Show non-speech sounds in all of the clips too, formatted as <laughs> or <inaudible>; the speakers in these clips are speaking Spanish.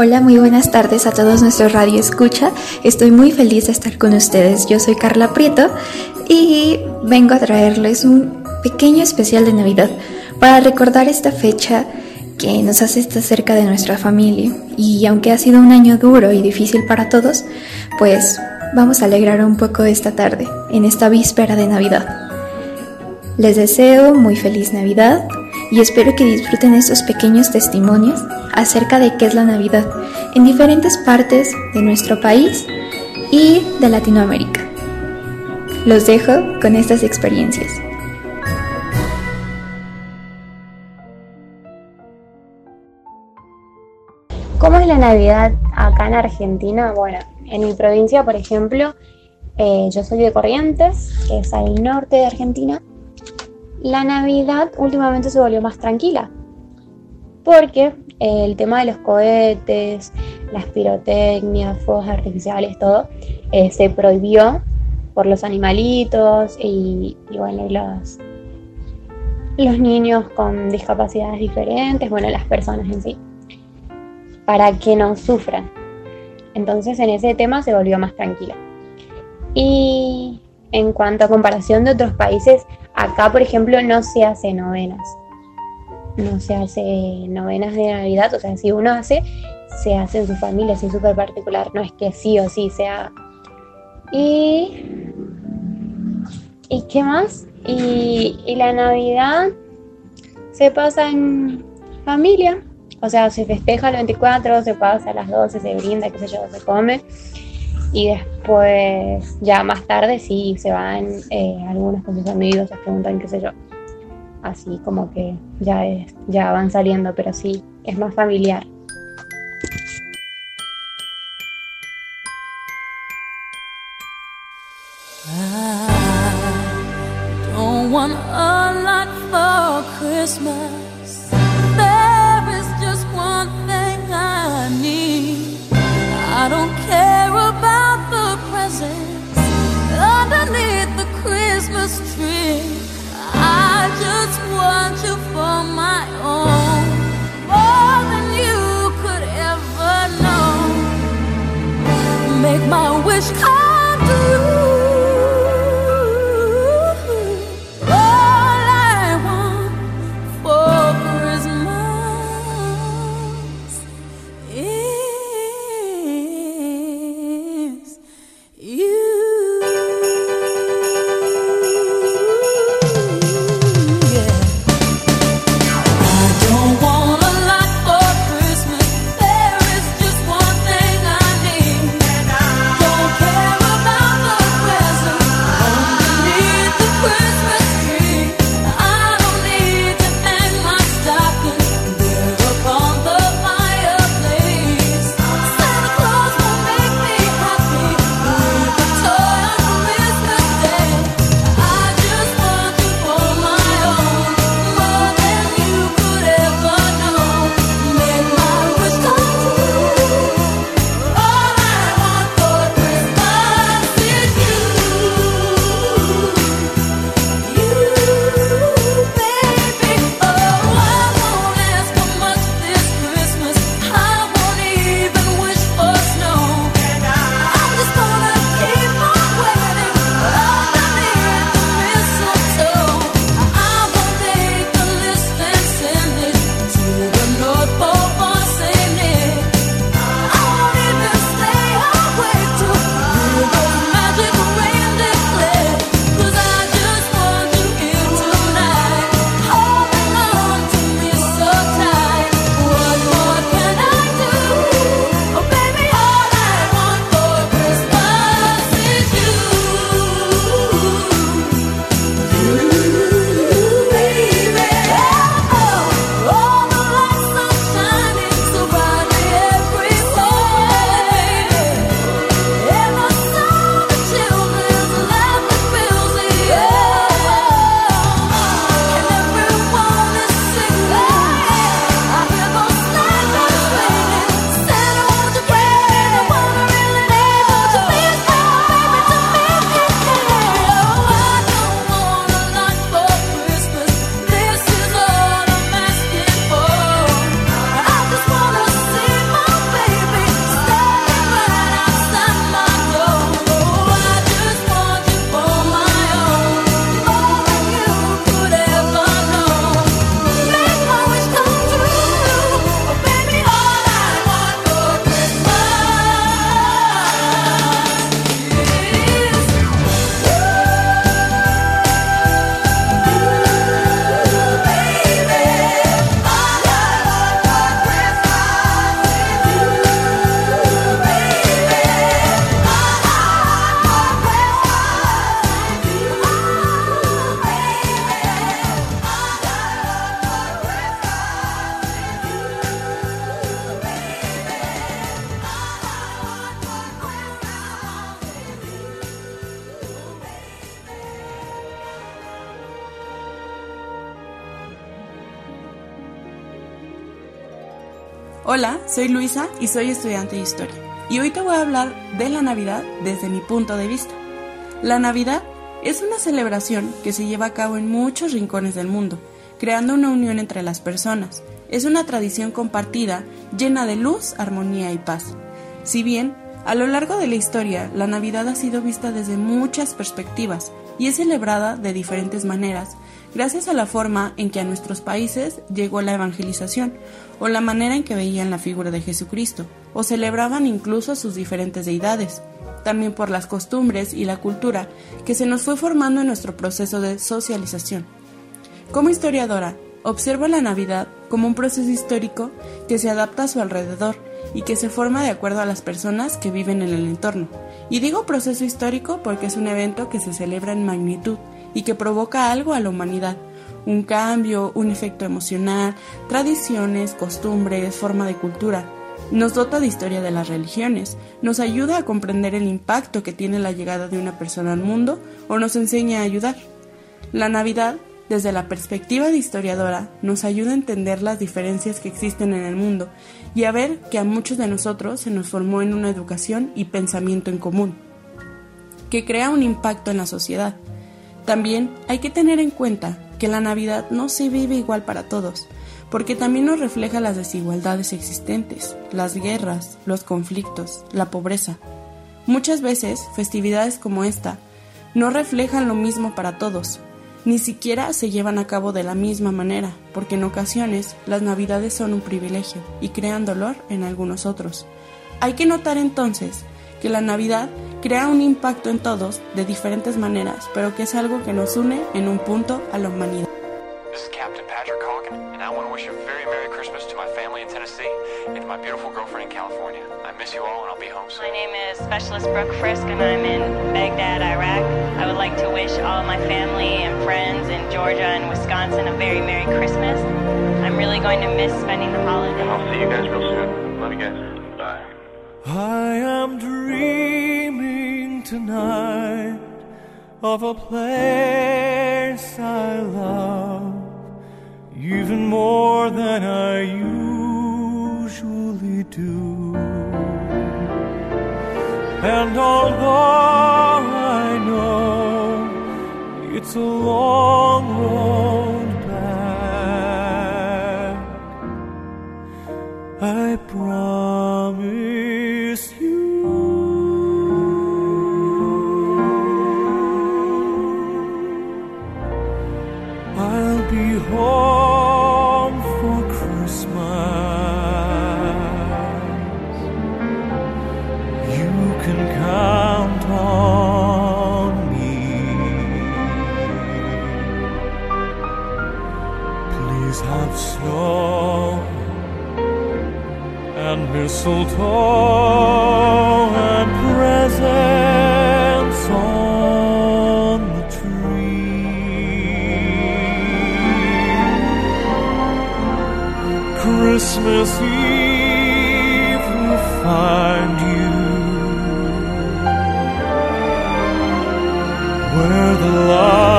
Hola, muy buenas tardes a todos nuestros radio escucha. Estoy muy feliz de estar con ustedes. Yo soy Carla Prieto y vengo a traerles un pequeño especial de Navidad para recordar esta fecha que nos hace estar cerca de nuestra familia. Y aunque ha sido un año duro y difícil para todos, pues vamos a alegrar un poco esta tarde, en esta víspera de Navidad. Les deseo muy feliz Navidad y espero que disfruten estos pequeños testimonios acerca de qué es la Navidad en diferentes partes de nuestro país y de Latinoamérica. Los dejo con estas experiencias. ¿Cómo es la Navidad acá en Argentina? Bueno, en mi provincia, por ejemplo, eh, yo soy de Corrientes, que es al norte de Argentina. La Navidad últimamente se volvió más tranquila, porque el tema de los cohetes, las pirotecnias, fuegos artificiales, todo, eh, se prohibió por los animalitos y, y bueno, los, los niños con discapacidades diferentes, bueno, las personas en sí para que no sufran. Entonces en ese tema se volvió más tranquila. Y en cuanto a comparación de otros países, acá por ejemplo no se hace novenas. No se hace novenas de Navidad, o sea, si uno hace, se hace en su familia, es súper particular, no es que sí o sí se haga. Y, ¿y qué más? Y, y la Navidad se pasa en familia, o sea, se festeja el 24, se pasa a las 12, se brinda, qué sé yo, se come. Y después, ya más tarde, sí, se van eh, algunos con sus amigos, se preguntan, qué sé yo. Así como que ya, es, ya van saliendo, pero sí, es más familiar. I don't want a lot for Christmas. I don't care aşka soy Luisa y soy estudiante de historia. Y hoy te voy a hablar de la Navidad desde mi punto de vista. La Navidad es una celebración que se lleva a cabo en muchos rincones del mundo, creando una unión entre las personas. Es una tradición compartida, llena de luz, armonía y paz. Si bien, a lo largo de la historia, la Navidad ha sido vista desde muchas perspectivas y es celebrada de diferentes maneras, gracias a la forma en que a nuestros países llegó la evangelización, o la manera en que veían la figura de Jesucristo, o celebraban incluso sus diferentes deidades, también por las costumbres y la cultura que se nos fue formando en nuestro proceso de socialización. Como historiadora, observo la Navidad como un proceso histórico que se adapta a su alrededor y que se forma de acuerdo a las personas que viven en el entorno. Y digo proceso histórico porque es un evento que se celebra en magnitud y que provoca algo a la humanidad, un cambio, un efecto emocional, tradiciones, costumbres, forma de cultura. Nos dota de historia de las religiones, nos ayuda a comprender el impacto que tiene la llegada de una persona al mundo o nos enseña a ayudar. La Navidad, desde la perspectiva de historiadora, nos ayuda a entender las diferencias que existen en el mundo y a ver que a muchos de nosotros se nos formó en una educación y pensamiento en común, que crea un impacto en la sociedad. También hay que tener en cuenta que la Navidad no se vive igual para todos, porque también nos refleja las desigualdades existentes, las guerras, los conflictos, la pobreza. Muchas veces, festividades como esta no reflejan lo mismo para todos, ni siquiera se llevan a cabo de la misma manera, porque en ocasiones las navidades son un privilegio y crean dolor en algunos otros. Hay que notar entonces que la Navidad crea un impacto en todos de diferentes maneras, pero que es algo que nos une en un punto a la humanidad. This is Captain Patrick Hogan, and I want to wish a very Merry Christmas to my family in Tennessee and to my beautiful girlfriend in California. I miss you all, and I'll be home soon. My name is Specialist Brooke Frisk, and I'm in Baghdad, Iraq. I would like to wish all my family and friends in Georgia and Wisconsin a very Merry Christmas. I'm really going to miss spending the holiday. And I'll see you guys real soon. Love you guys. I am dreaming tonight of a place I love even more than I usually do. And although I know it's a long road mistletoe and presents on the tree. Christmas Eve will find you where the love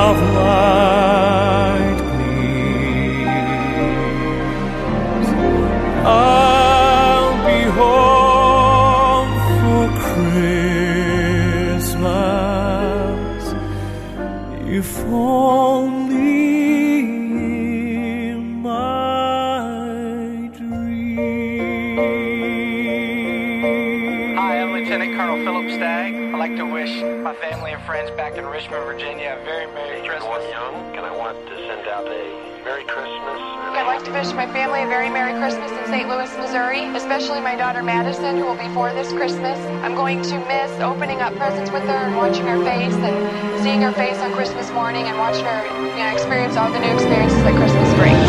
Philip Stagg. I'd like to wish my family and friends back in Richmond, Virginia a very Merry Christmas. Young, and I want to send out a Merry Christmas. I'd like to wish my family a very Merry Christmas in St. Louis, Missouri, especially my daughter Madison, who will be four this Christmas. I'm going to miss opening up presents with her and watching her face and seeing her face on Christmas morning and watching her you know, experience all the new experiences that Christmas brings.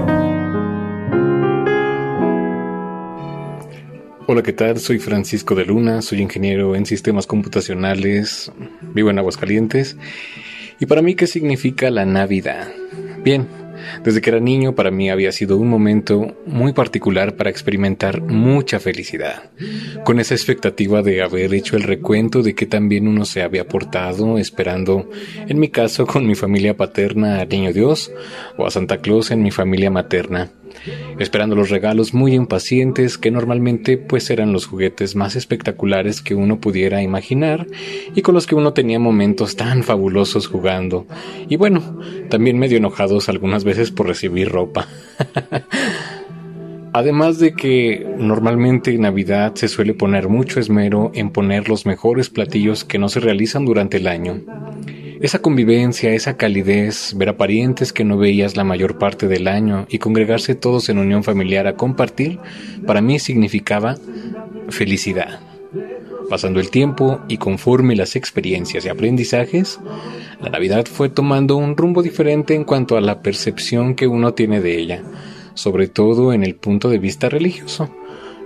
¿Qué tal? Soy Francisco de Luna, soy ingeniero en sistemas computacionales, vivo en Aguascalientes. ¿Y para mí qué significa la Navidad? Bien, desde que era niño para mí había sido un momento muy particular para experimentar mucha felicidad, con esa expectativa de haber hecho el recuento de que también uno se había portado, esperando, en mi caso, con mi familia paterna a Niño Dios o a Santa Claus en mi familia materna esperando los regalos muy impacientes que normalmente pues eran los juguetes más espectaculares que uno pudiera imaginar y con los que uno tenía momentos tan fabulosos jugando y bueno, también medio enojados algunas veces por recibir ropa. <laughs> Además de que normalmente en Navidad se suele poner mucho esmero en poner los mejores platillos que no se realizan durante el año. Esa convivencia, esa calidez, ver a parientes que no veías la mayor parte del año y congregarse todos en unión familiar a compartir, para mí significaba felicidad. Pasando el tiempo y conforme las experiencias y aprendizajes, la Navidad fue tomando un rumbo diferente en cuanto a la percepción que uno tiene de ella, sobre todo en el punto de vista religioso,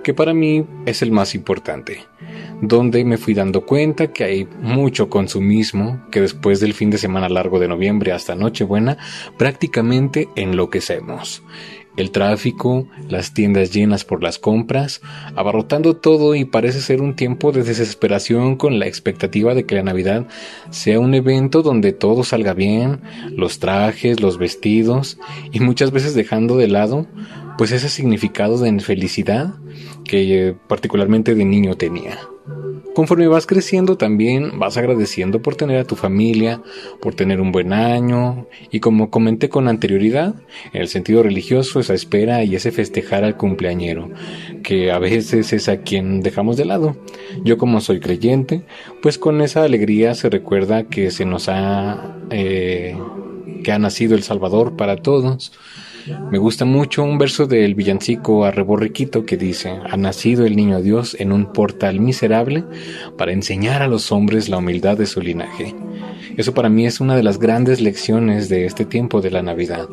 que para mí es el más importante donde me fui dando cuenta que hay mucho consumismo, que después del fin de semana largo de noviembre hasta Nochebuena prácticamente enloquecemos. El tráfico, las tiendas llenas por las compras, abarrotando todo y parece ser un tiempo de desesperación con la expectativa de que la Navidad sea un evento donde todo salga bien, los trajes, los vestidos y muchas veces dejando de lado pues ese significado de felicidad que particularmente de niño tenía. Conforme vas creciendo también vas agradeciendo por tener a tu familia, por tener un buen año y como comenté con anterioridad, el sentido religioso esa espera y ese festejar al cumpleañero, que a veces es a quien dejamos de lado. Yo como soy creyente, pues con esa alegría se recuerda que se nos ha... Eh, que ha nacido el Salvador para todos, me gusta mucho un verso del villancico Arreborriquito que dice, ha nacido el niño Dios en un portal miserable para enseñar a los hombres la humildad de su linaje. Eso para mí es una de las grandes lecciones de este tiempo de la Navidad.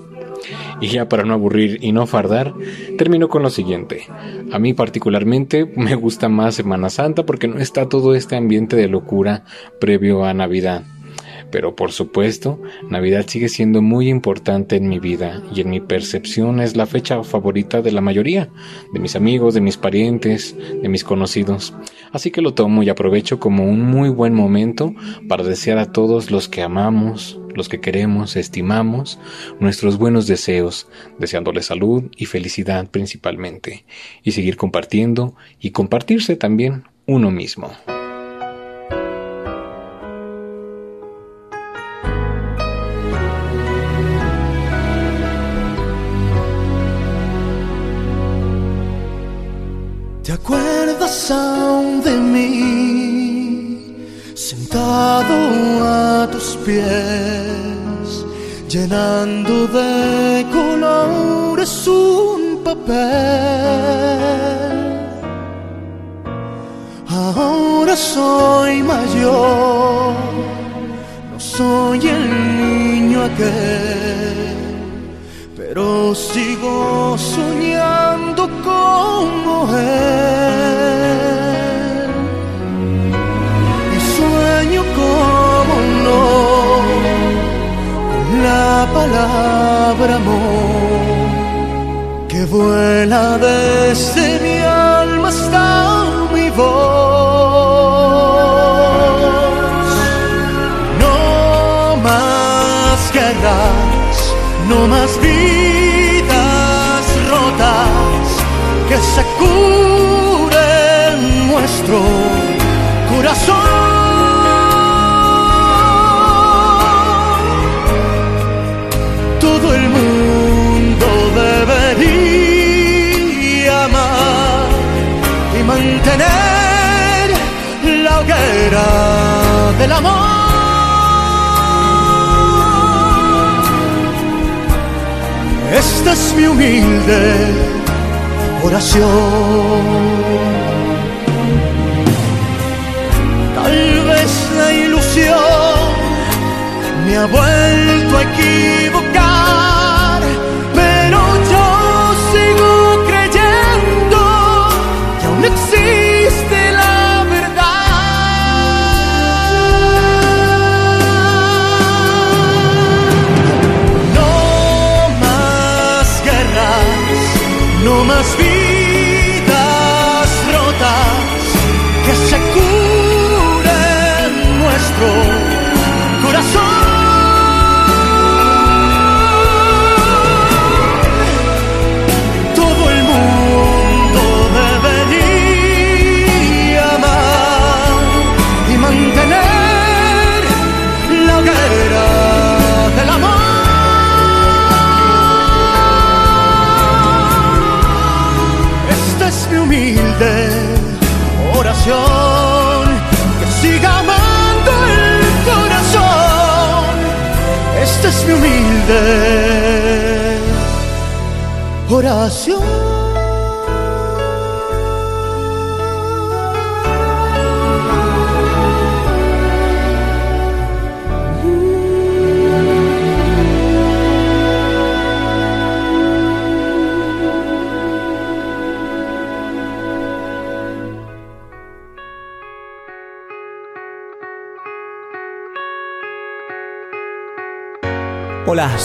Y ya para no aburrir y no fardar, termino con lo siguiente. A mí particularmente me gusta más Semana Santa porque no está todo este ambiente de locura previo a Navidad. Pero por supuesto, Navidad sigue siendo muy importante en mi vida y en mi percepción es la fecha favorita de la mayoría, de mis amigos, de mis parientes, de mis conocidos. Así que lo tomo y aprovecho como un muy buen momento para desear a todos los que amamos, los que queremos, estimamos, nuestros buenos deseos, deseándoles salud y felicidad principalmente, y seguir compartiendo y compartirse también uno mismo. Aún de mí? Sentado a tus pies, llenando de colores un papel. Ahora soy mayor, no soy el niño aquel pero sigo soñando como él. desde mi alma hasta mi voz. No más guerras, no más vidas rotas, que se curen nuestro corazón. Hoguera del amor. Esta es mi humilde oración. Tal vez la ilusión me ha vuelto a equivocar, en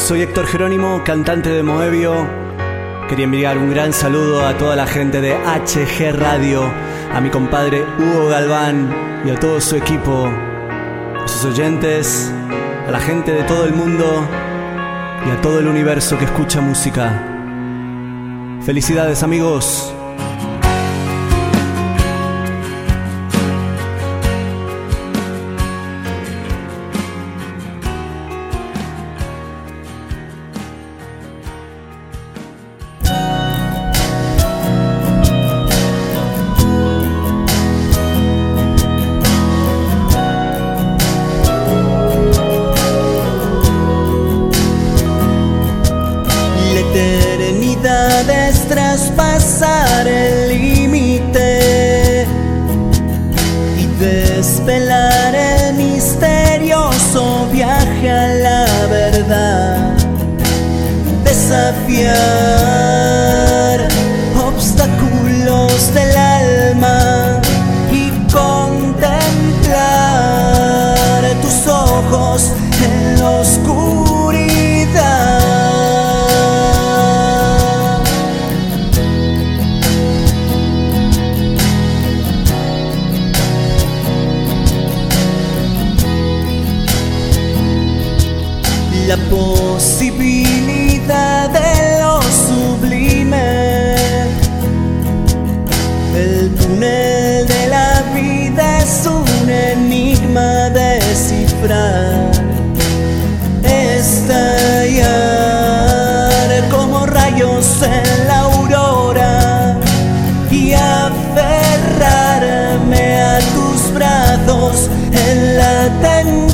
soy Héctor Jerónimo, cantante de Moebio. Quería enviar un gran saludo a toda la gente de HG Radio, a mi compadre Hugo Galván y a todo su equipo, a sus oyentes, a la gente de todo el mundo y a todo el universo que escucha música. Felicidades amigos. En la tempestad.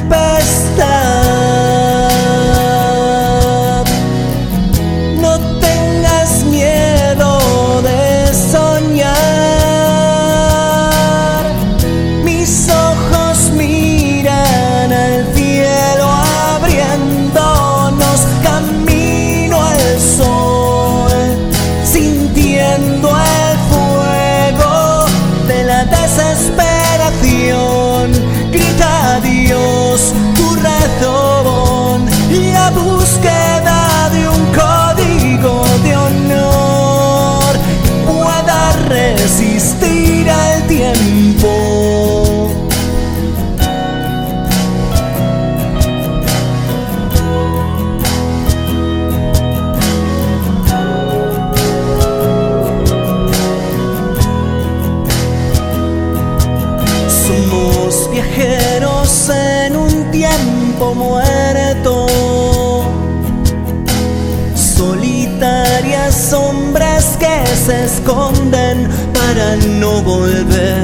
para no volver.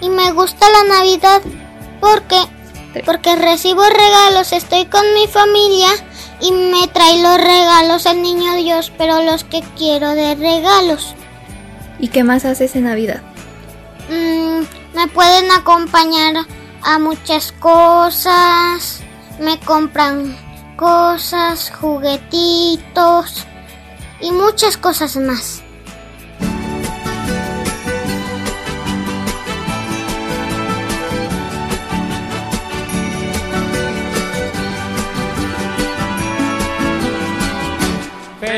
y me gusta la Navidad porque porque recibo regalos, estoy con mi familia y me trae los regalos el niño Dios, pero los que quiero de regalos. ¿Y qué más haces en Navidad? Mm, me pueden acompañar a muchas cosas, me compran cosas, juguetitos y muchas cosas más.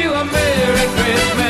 you a Merry Christmas.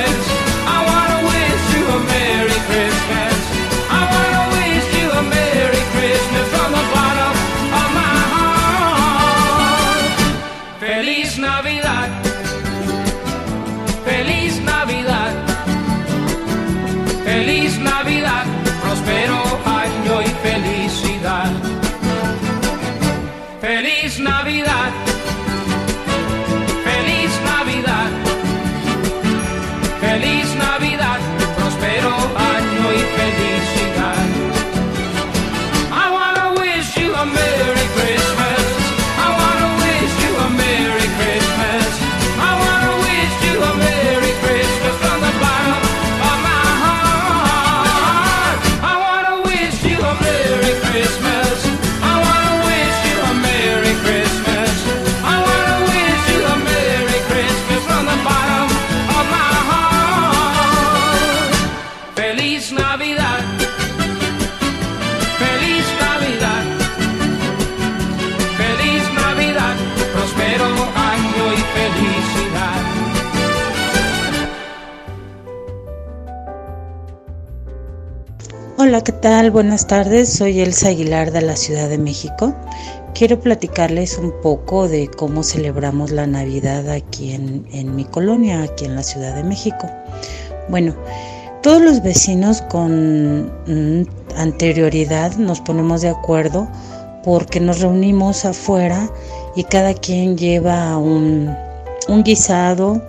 Hola, ¿qué tal? Buenas tardes, soy Elsa Aguilar de la Ciudad de México. Quiero platicarles un poco de cómo celebramos la Navidad aquí en, mi colonia, aquí en la Ciudad de México. Bueno, todos los vecinos con mm, anterioridad nos ponemos de acuerdo porque nos reunimos afuera y cada quien lleva un guisado,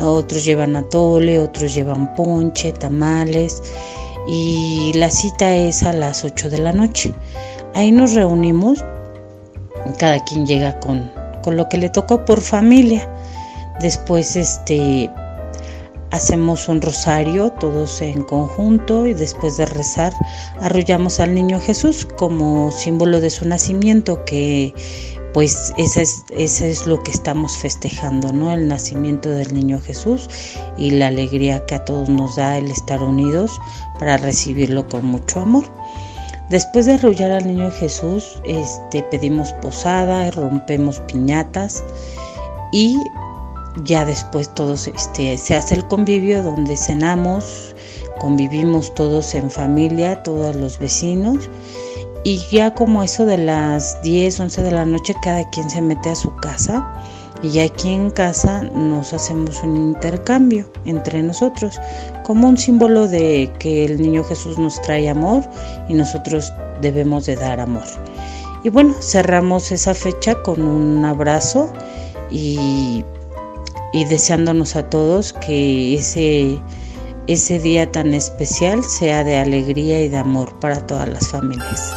otros llevan atole, otros llevan ponche, tamales y la cita es a las 8 de la noche. Ahí nos reunimos, cada quien llega con, con lo que le tocó por familia. Después este hacemos un rosario todos en conjunto y después de rezar arrullamos al niño Jesús como símbolo de su nacimiento que pues eso es, es lo que estamos festejando, ¿no? El nacimiento del niño Jesús y la alegría que a todos nos da el estar unidos para recibirlo con mucho amor. Después de arrullar al niño Jesús, este, pedimos posada, rompemos piñatas y ya después todos este, se hace el convivio donde cenamos, convivimos todos en familia, todos los vecinos y ya como eso de las 10, 11 de la noche cada quien se mete a su casa y aquí en casa nos hacemos un intercambio entre nosotros como un símbolo de que el niño Jesús nos trae amor y nosotros debemos de dar amor. Y bueno, cerramos esa fecha con un abrazo y, y deseándonos a todos que ese, ese día tan especial sea de alegría y de amor para todas las familias.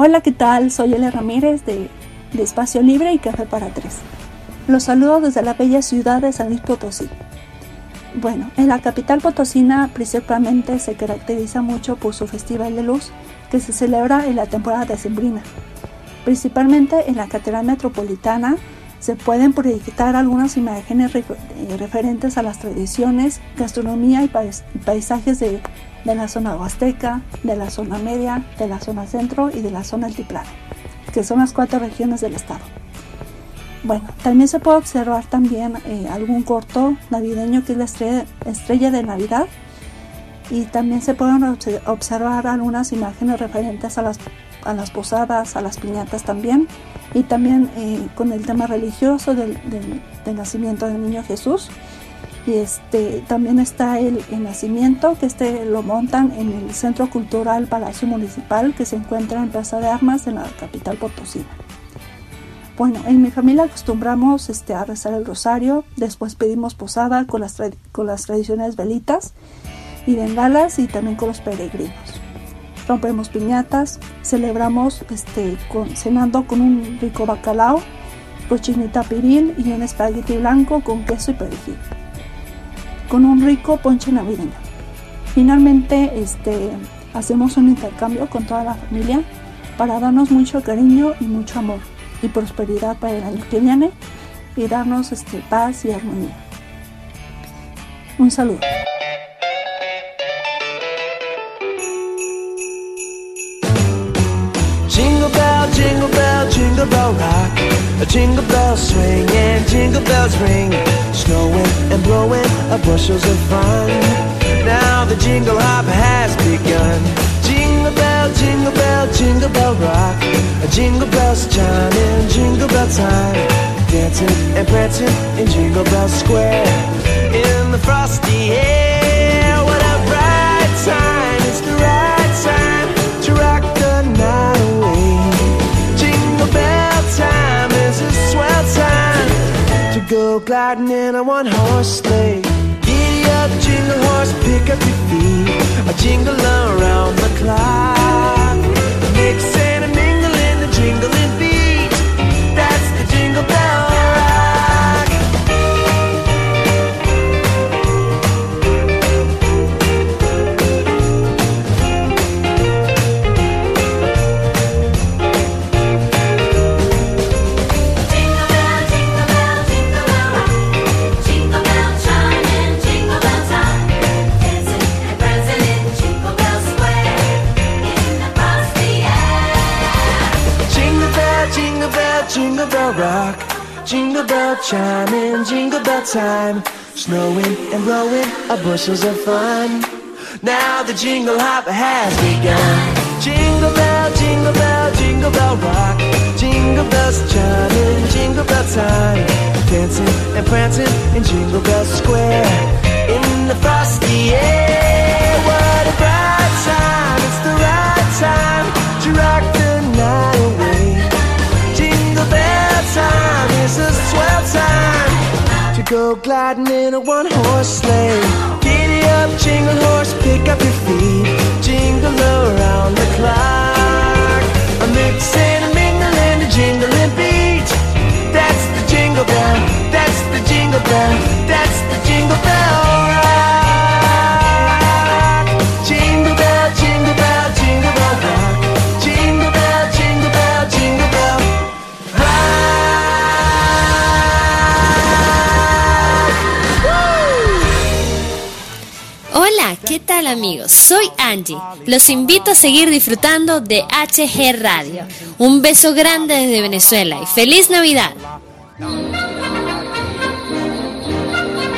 Hola, ¿qué tal? Soy Ele Ramírez de, de Espacio Libre y Café para Tres. Los saludo desde la bella ciudad de San Luis Potosí. Bueno, en la capital potosina principalmente se caracteriza mucho por su Festival de Luz, que se celebra en la temporada decembrina. Principalmente en la Catedral Metropolitana se pueden proyectar algunas imágenes eh, referentes a las tradiciones, gastronomía y paisajes de, de la zona huasteca, de la zona media, de la zona centro y de la zona altiplano, que son las cuatro regiones del estado. Bueno, también se puede observar también eh, algún corto navideño que es la estrella, de Navidad y también se pueden obse- observar algunas imágenes referentes a las, a las posadas, a las piñatas también y también eh, con el tema religioso del- del nacimiento del niño Jesús. Este, también está el, nacimiento, que este lo montan en el Centro Cultural Palacio Municipal, que se encuentra en Plaza de Armas, en la capital potosina. Bueno, en mi familia acostumbramos este, a rezar el rosario, después pedimos posada con las, con las tradicionales velitas y bengalas y también con los peregrinos. Rompemos piñatas, celebramos este, cenando con un rico bacalao, cochinita piril y un espagueti blanco con queso y perejil, con un rico ponche navideño. Finalmente este, hacemos un intercambio con toda la familia para darnos mucho cariño y mucho amor y prosperidad para el año que viene y darnos este, paz y armonía. Un saludo. Jingle bell, jingle bell, jingle bell rock. A jingle bell swing and jingle bells ring. Snowing and blowing a bushels of fun. Now the jingle hop has begun. Jingle bell, jingle bell, jingle bell rock. A jingle bells chiming, jingle bell time. Dancing and prancing in Jingle Bell Square. In the frosty air, go gliding in a one horse sleigh. Giddy up, jingle horse, pick up your feet. A jingle around the clock. Mix and a mingle in the jingling Jingle bell chiming, jingle bell time. Snowing and blowing a bushels of fun. Now the jingle hop has begun. Jingle bell, jingle bell, jingle bell rock. Jingle bells chiming, jingle bell time. Dancing and prancing in Jingle Bell Square. In the frosty air, what a bright time! It's the right time to rock the swell time to go gliding in a one horse sleigh. Giddy up, jingle horse, pick up your feet. Jingle around the clock. A mix and a mingle a jingling beat. That's the jingle bell, that's the jingle bell, that's the jingle bell ¿qué tal amigos? Soy Angie. Los invito a seguir disfrutando de HG Radio. Un beso grande desde Venezuela y feliz Navidad.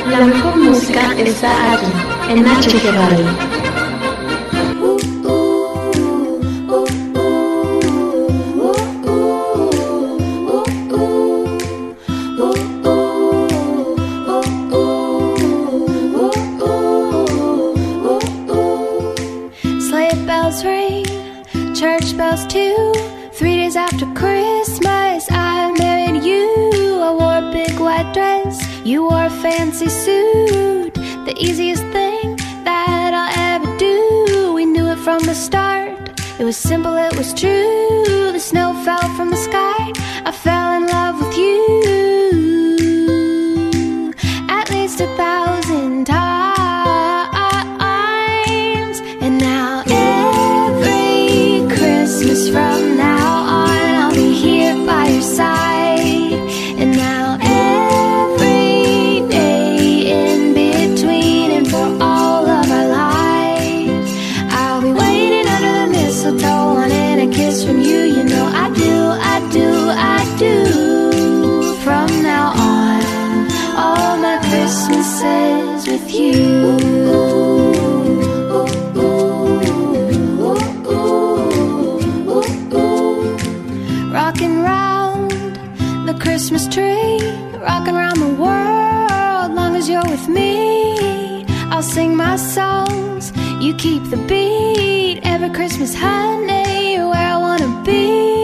La mejor música está aquí, en HG Radio. Fancy suit. The easiest thing that I'll ever do. We knew it from the start. It was simple, it was true. The snow fell from the sky. Sing my songs. You keep the beat every Christmas, honey. You're where I wanna be.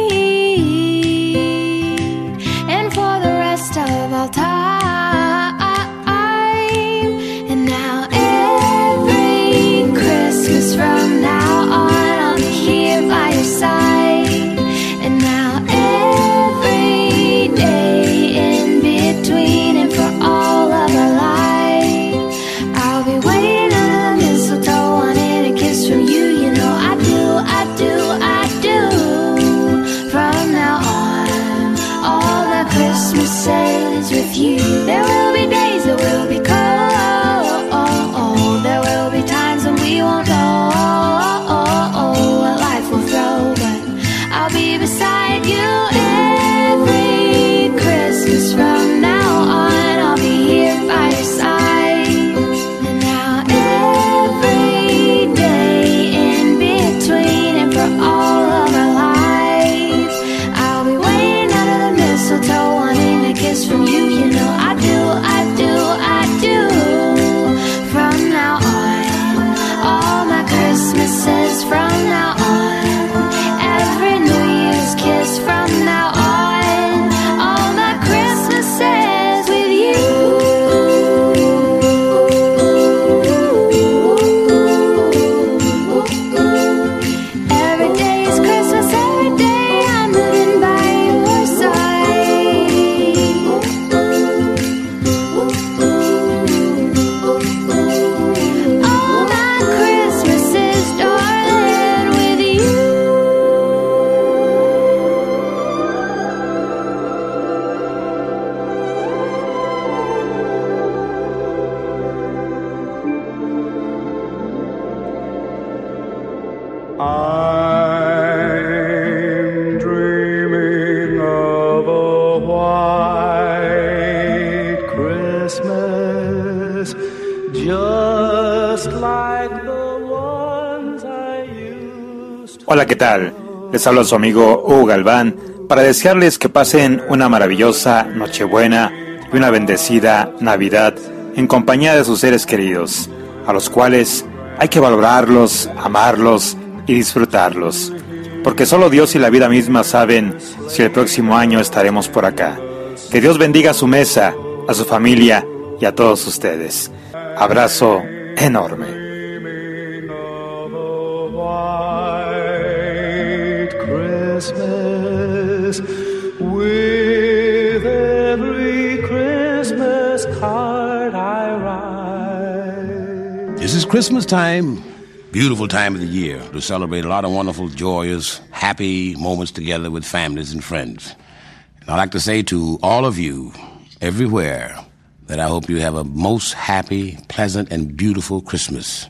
Les habla su amigo Hugo Galván para desearles que pasen una maravillosa Nochebuena y una bendecida Navidad en compañía de sus seres queridos, a los cuales hay que valorarlos, amarlos y disfrutarlos, porque solo Dios y la vida misma saben si el próximo año estaremos por acá. Que Dios bendiga a su mesa, a su familia y a todos ustedes. Abrazo enorme. Christmas time, beautiful time of the year to celebrate a lot of wonderful, joyous, happy moments together with families and friends. And I'd like to say to all of you, everywhere, that I hope you have a most happy, pleasant, and beautiful Christmas.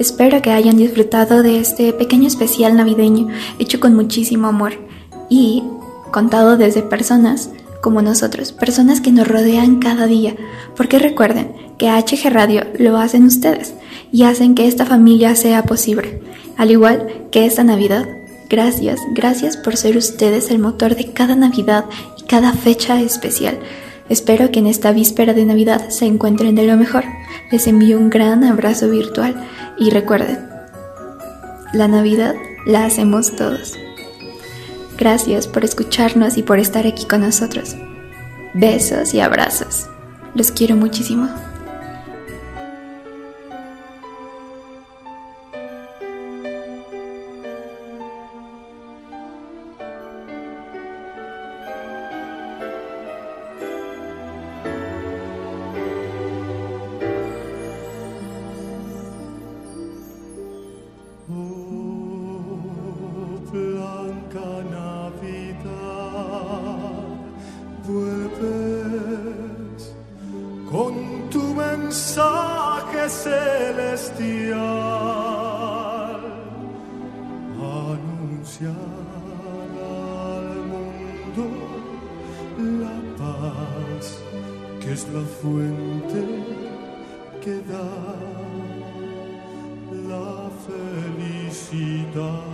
Espero que hayan disfrutado de este pequeño especial navideño hecho con muchísimo amor y contado desde personas como nosotros, personas que nos rodean cada día, porque recuerden que HG Radio lo hacen ustedes y hacen que esta familia sea posible, al igual que esta Navidad. Gracias, gracias por ser ustedes el motor de cada Navidad y cada fecha especial. Espero que en esta víspera de Navidad se encuentren de lo mejor. Les envío un gran abrazo virtual y recuerden, la Navidad la hacemos todos. Gracias por escucharnos y por estar aquí con nosotros. Besos y abrazos. Los quiero muchísimo. Mensaje celestial, anunciar al mundo la paz que es la fuente que da la felicidad.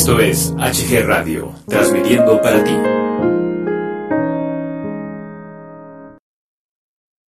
Esto es HG Radio, transmitiendo para ti.